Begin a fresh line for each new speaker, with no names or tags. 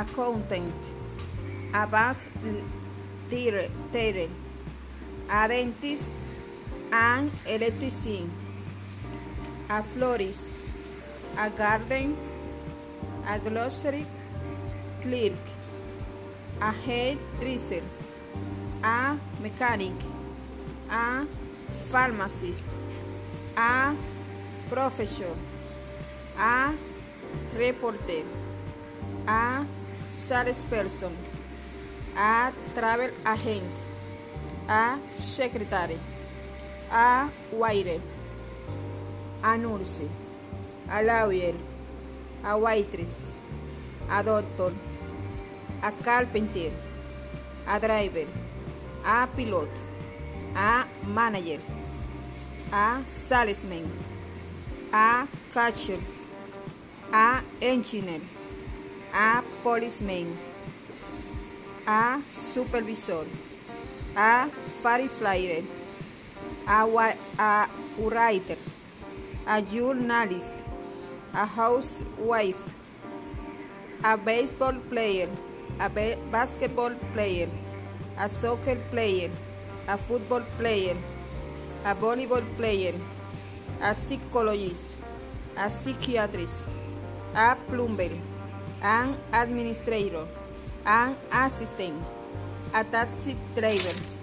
accountant, a bank teller, a dentist, an electrician, a florist, a garden, a grocery clerk, a hairdresser, a mechanic, a pharmacist, a professor, a reporter, salesperson, a travel agent, a secretary, a waiter, a nurse, a lawyer, a waitress, a doctor, a carpenter, a driver, a pilot, a manager, a salesman, a catcher, a engineer, a policeman, a supervisor, a firefighter, a, a writer, a journalist, a housewife, a baseball player, a basketball player, a soccer player, a football player, a volleyball player, a psychologist, a psychiatrist, a plumber, an administrator, an assistant, a taxi driver.